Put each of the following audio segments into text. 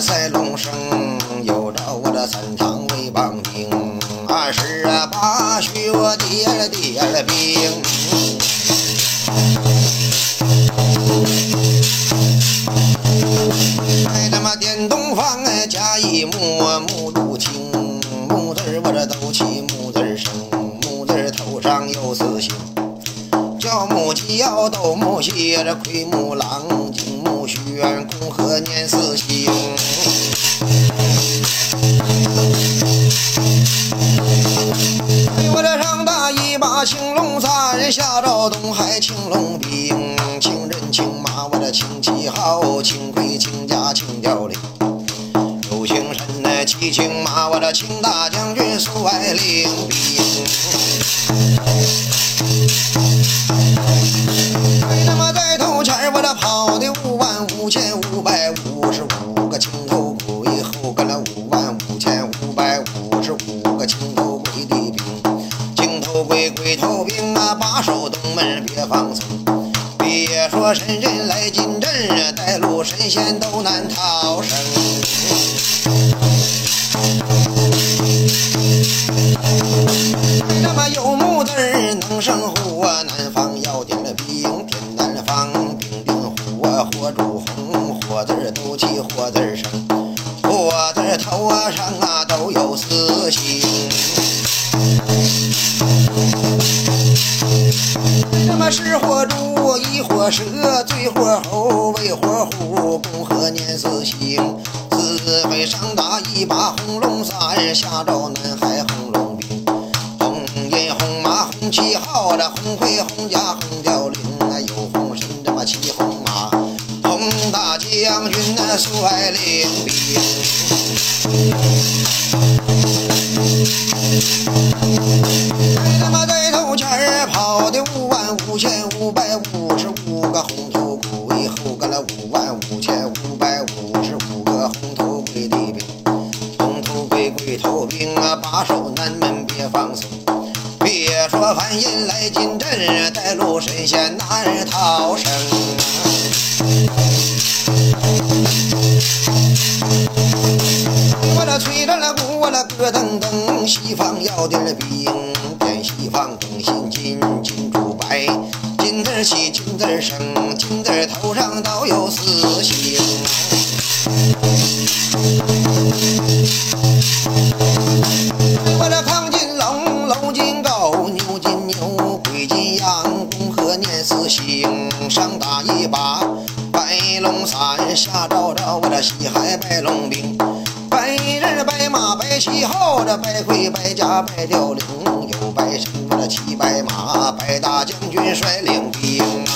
赛龙生，有着我的三堂威棒兵，二十八须我爹了点兵。哎，他妈电东方哎，甲乙木木入青，木字儿我这都起木字生，木字儿头上有四星，叫木鸡要斗木蟹，这魁木狼。青龙山，下着东海青龙兵，青人青马，我的青旗号，青盔青甲青雕翎，有青身那骑青马，我的青大将军苏爱领兵。那么在头前儿我这跑的五万五千五百五十五个青头鬼，后跟了五万五千五百五十五个青头鬼的兵，守东门别放松。别说神人来进阵，带路神仙都难逃生。那么有木字能生火，南方要点了兵，天南方兵丁火，火烛红，火字儿都起火字儿生，火字头上啊都有四是火猪，一火蛇，醉火猴，为火虎，共和年四星。四位上打一把红龙伞，下着南海红龙兵。红印红马红旗号，这红盔红甲红雕翎，啊有红身这么骑红马，红大将军那率领兵。五百五十五个红头鬼，后跟了五万五千五百五十五个红头鬼的兵，红头鬼鬼头兵啊，把守南门别放松。别说凡人来进阵，带路神仙难逃生我那吹着那鼓，我那咯噔噔，西方要点兵，点西方更新，喜，金字儿升，金字儿头上都有四星。我这亢金龙，龙金狗，牛金牛，鬼金羊，共和年四星，上打一把白龙伞，下照着我这西海白龙兵。白人白马白旗号，这白盔白甲白雕翎，有白骑白马，白大将军率领兵啊。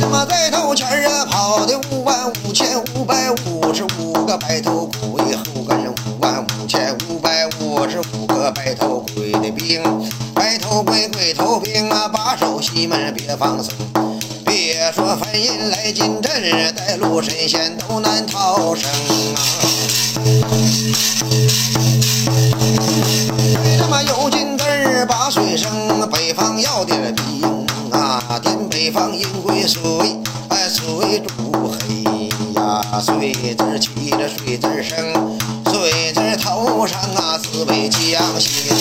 那么在头前儿啊，跑的五万五千五百五十五个白头鬼，后跟上五万五千五百五十五个白头鬼的兵，白头鬼鬼头兵啊，把守西门别放松。别说凡人来进阵，带路神仙都难逃生啊！北方阴归水，哎水煮黑呀，水字起着水字生，水字头上啊四位将星。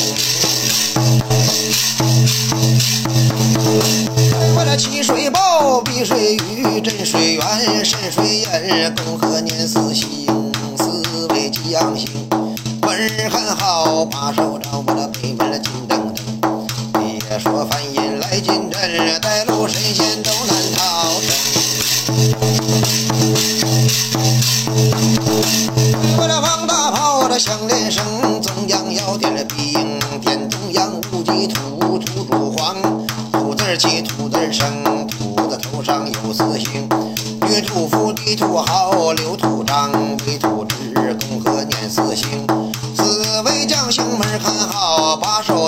我这起水报，避水雨，镇水源，渗水淹，共和年四星，四位将星，文儿很好，把守着我这北门的进阵，带路神仙都难逃生。我这放大炮，这响连声，中央要点了兵，点中央无忌土，土主黄。土字儿起，土字儿生，土的头上有四星。女土夫，地土豪，刘土张，为土直，共和念四星。四位将星们儿看好，把手